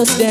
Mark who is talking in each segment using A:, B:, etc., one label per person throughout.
A: understand.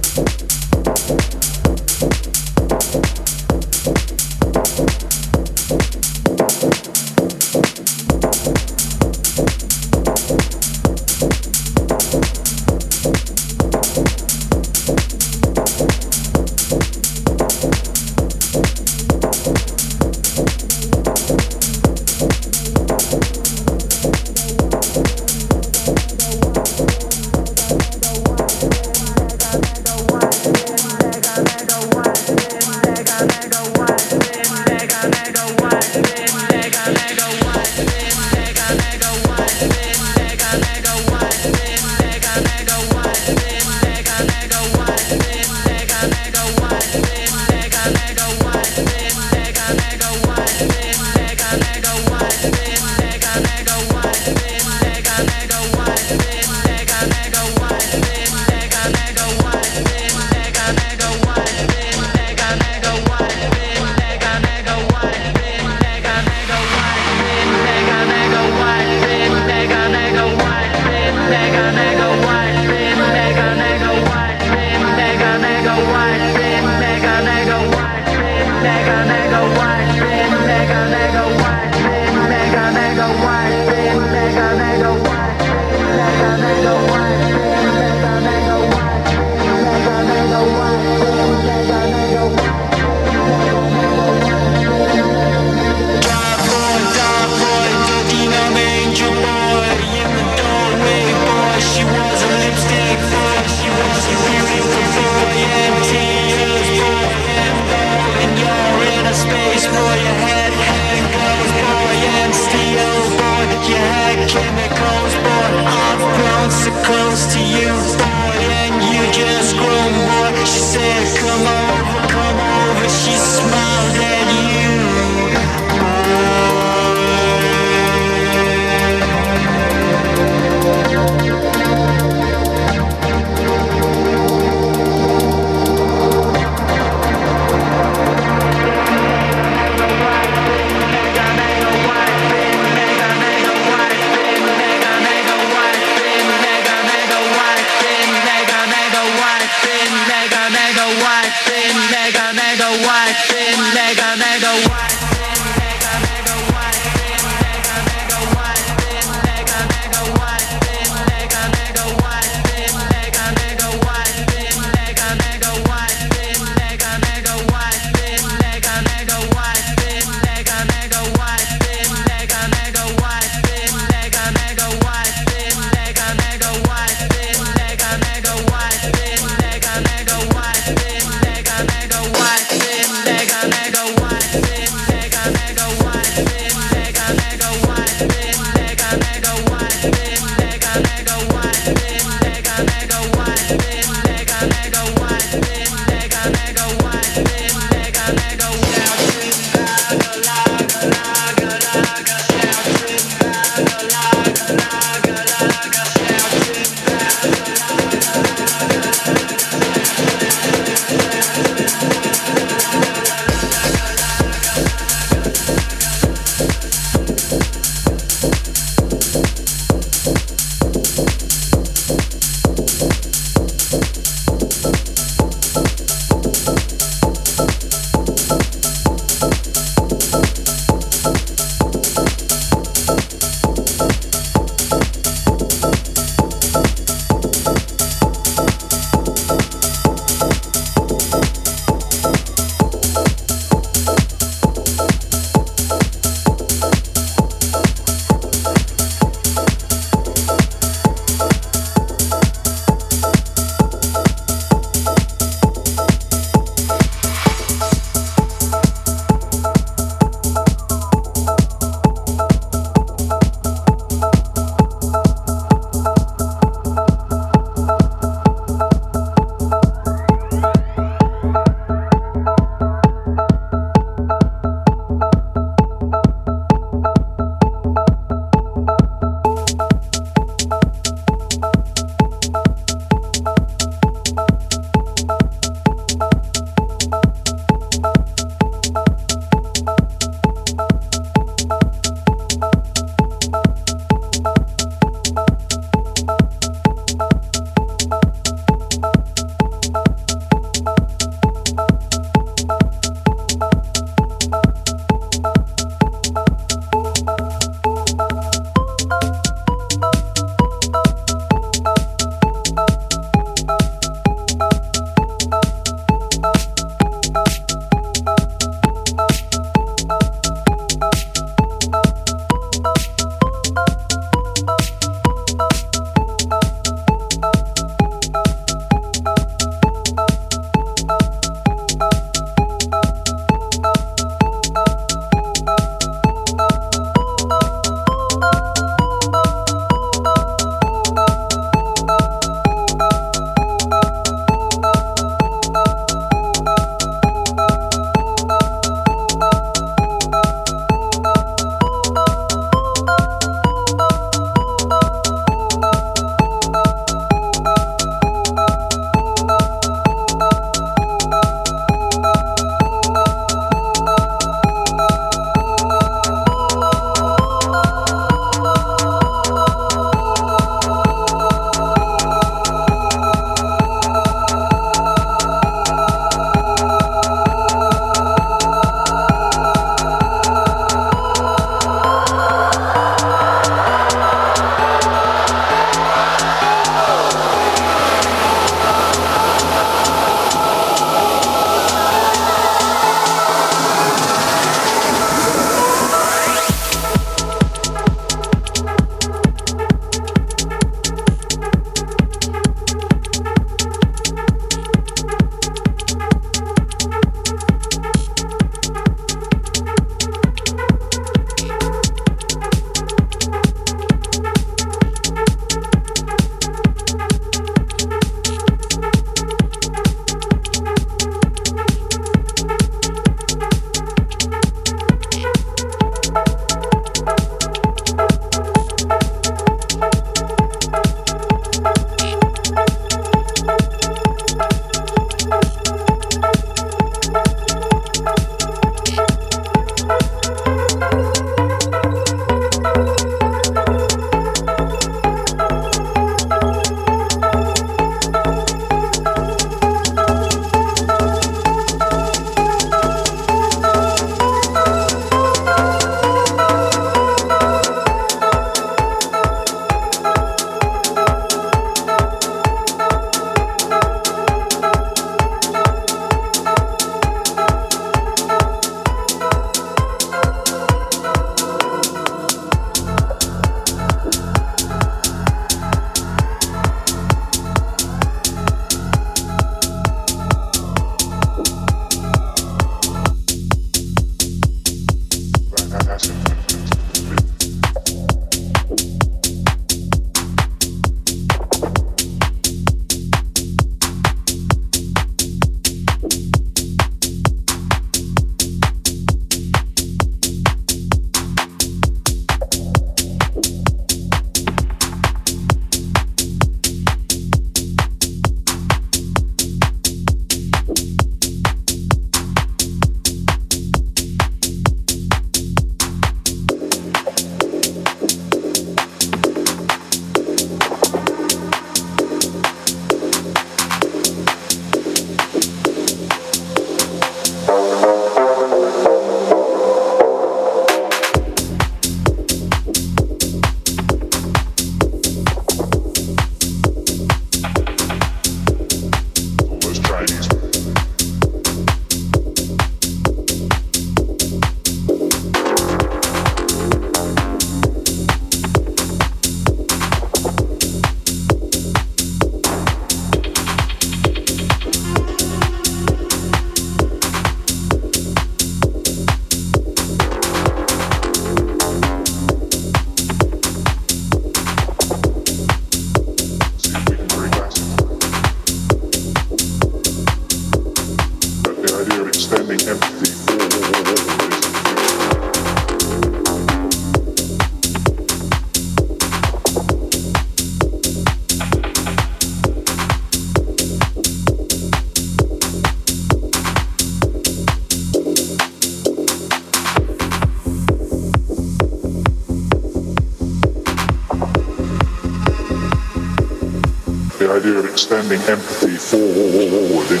A: Extending empathy forward in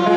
A: music.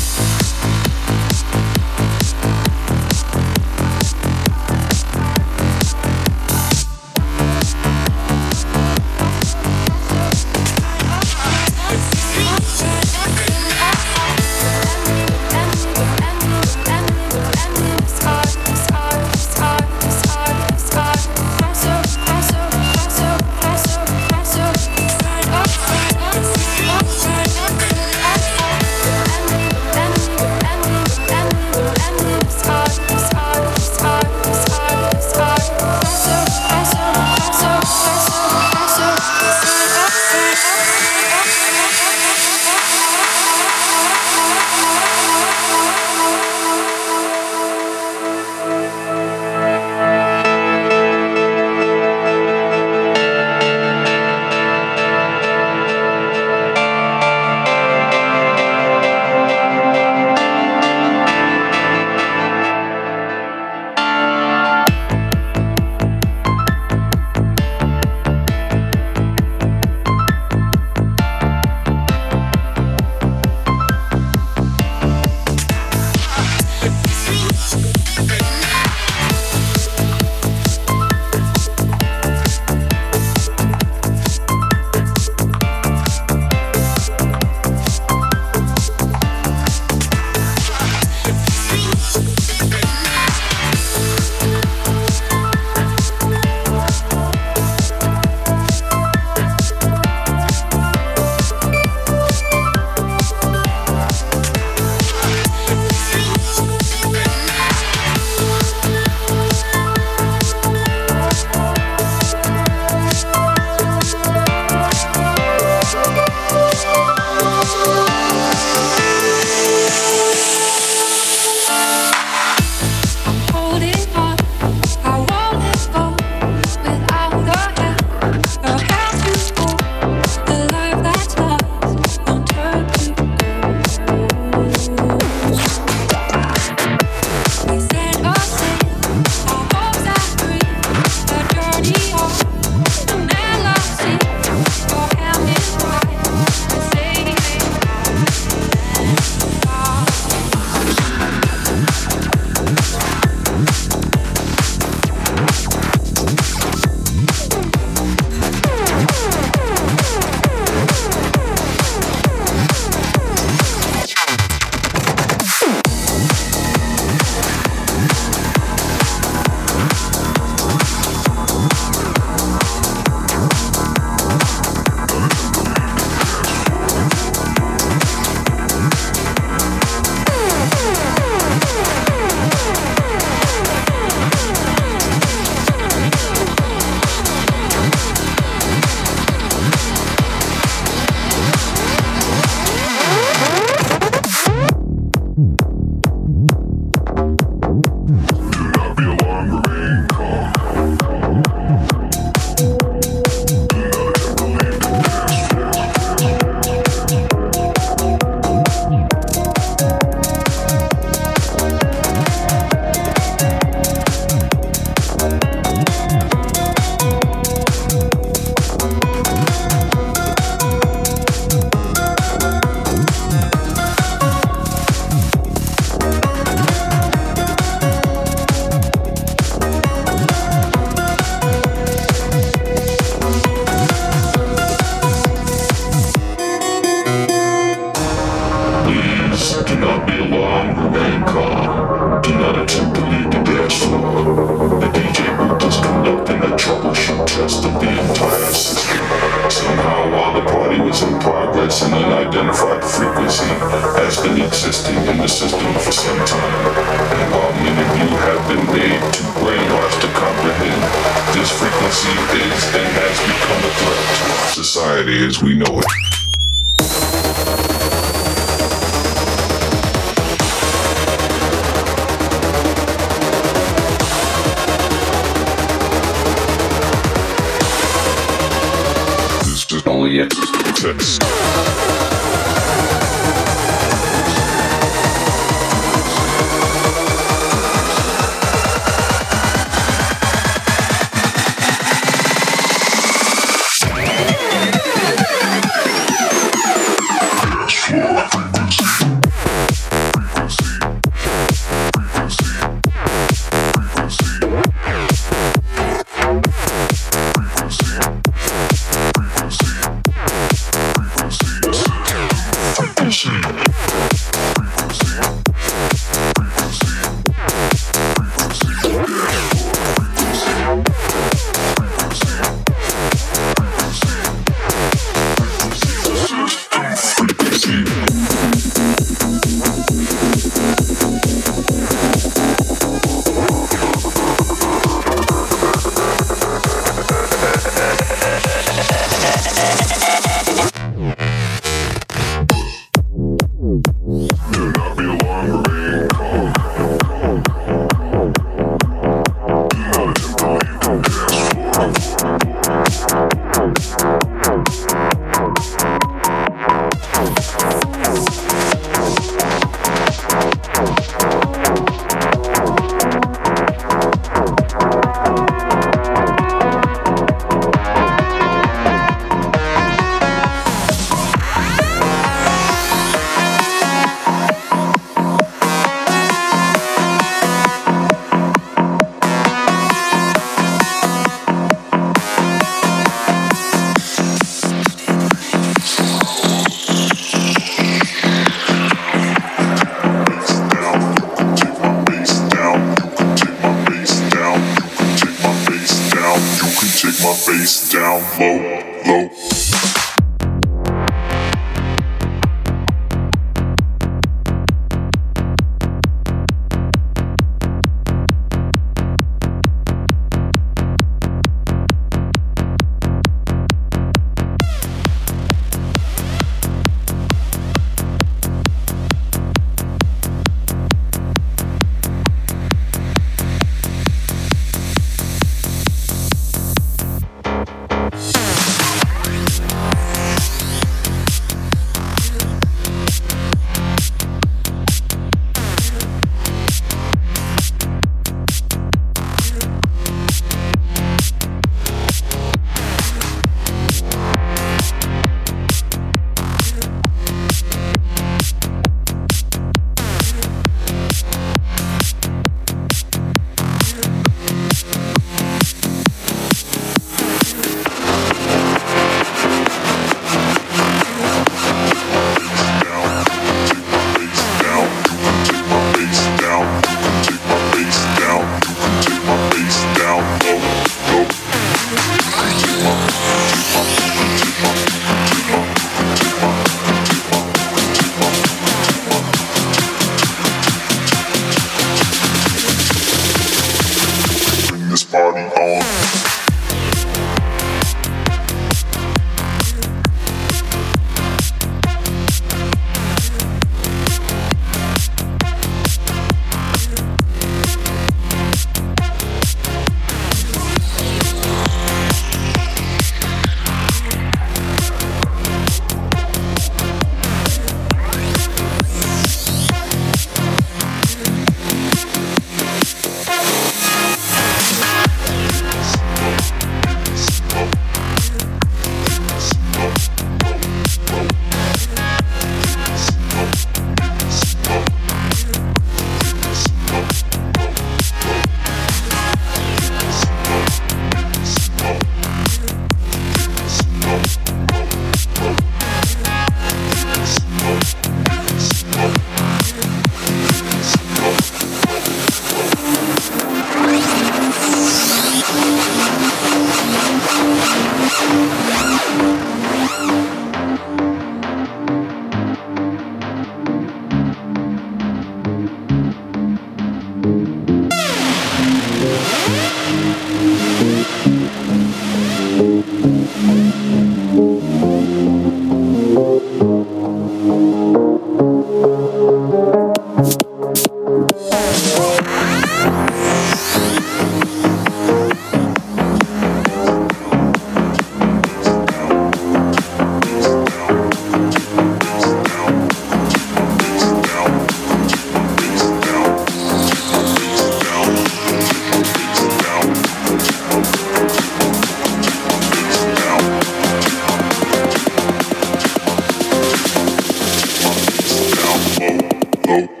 A: The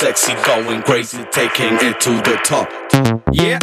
B: sexy, going crazy, taking it to the top. Yeah.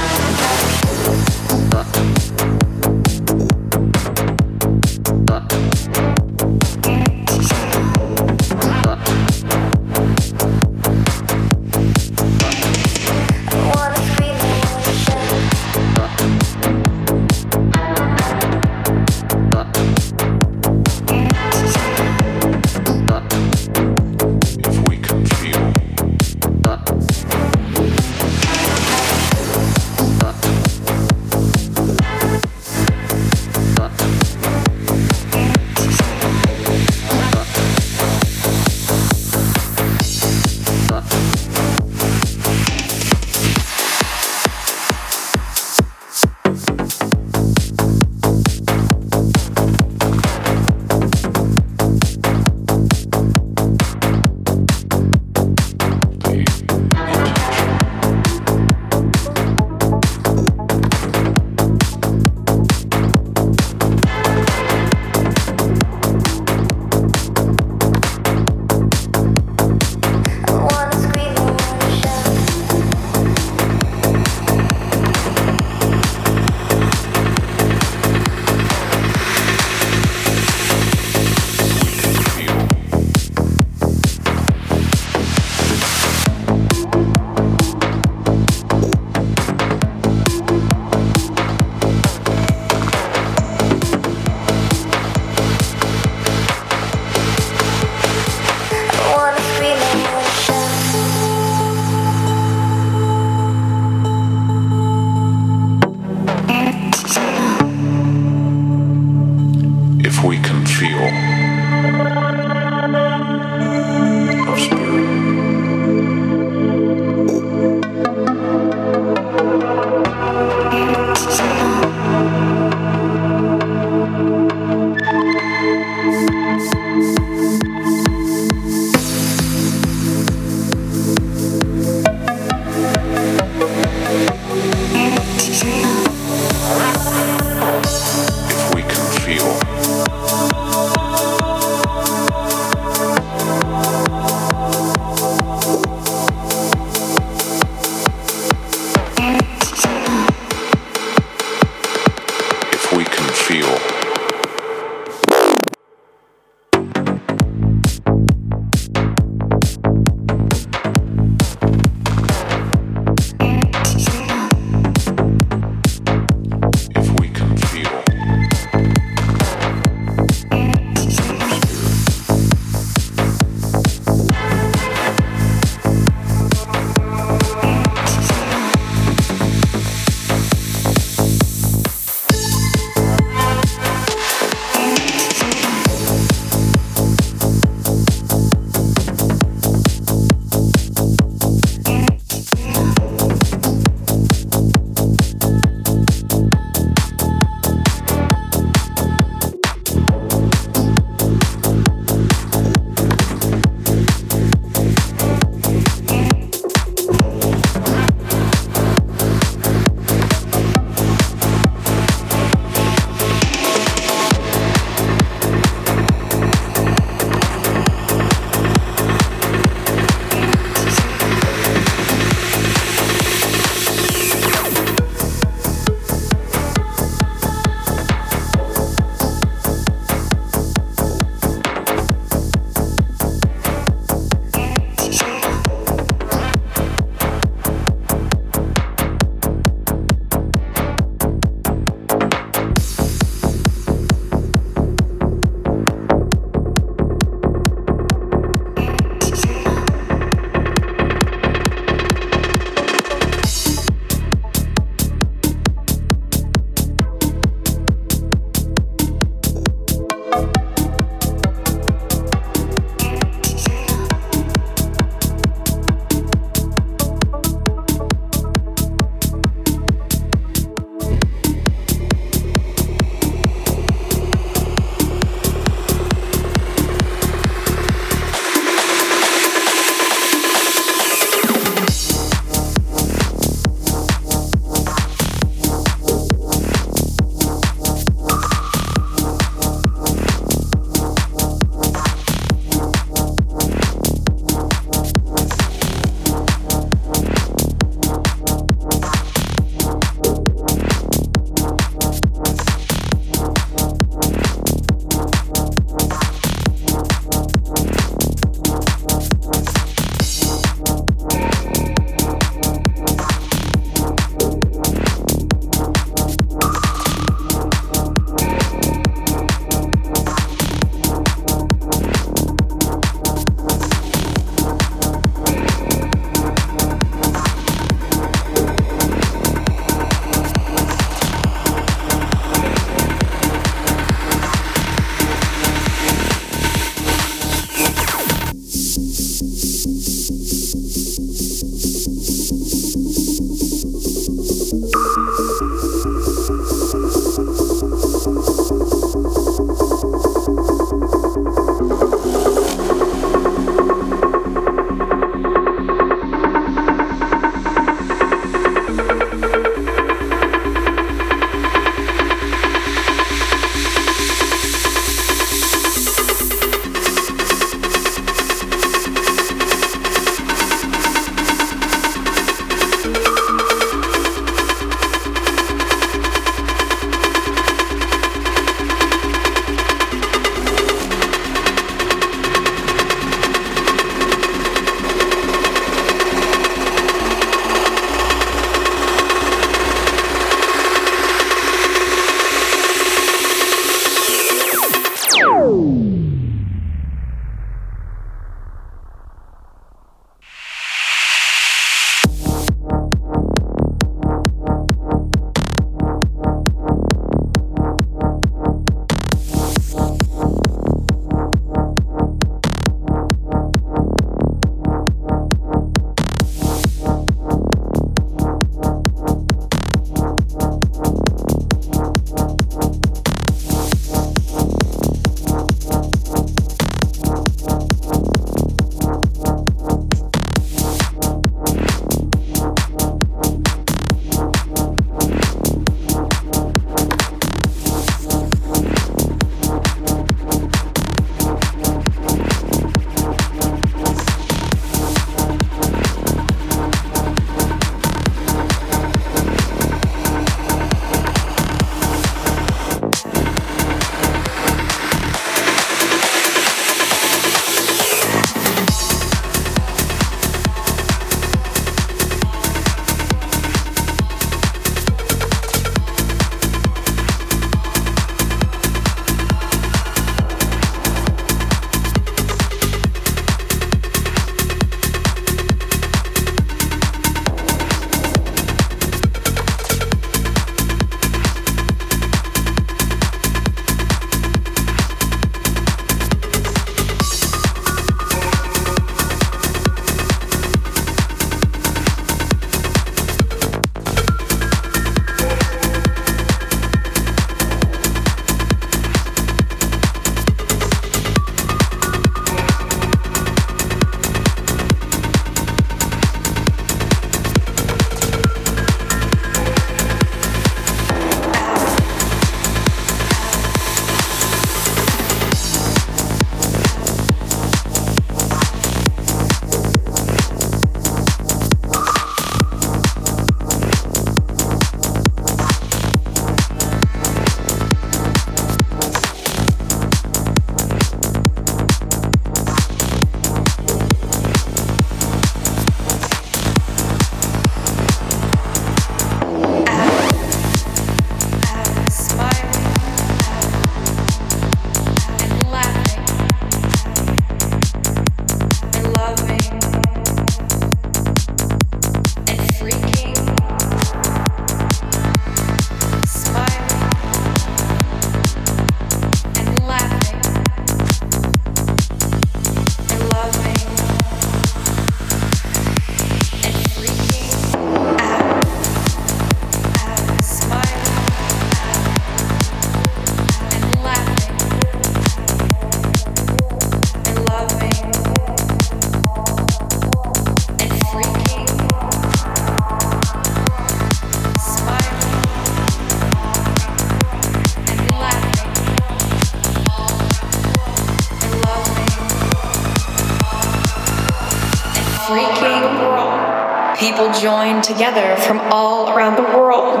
C: people join together from all around the world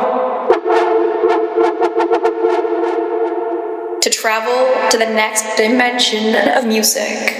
C: to travel to the next dimension of music.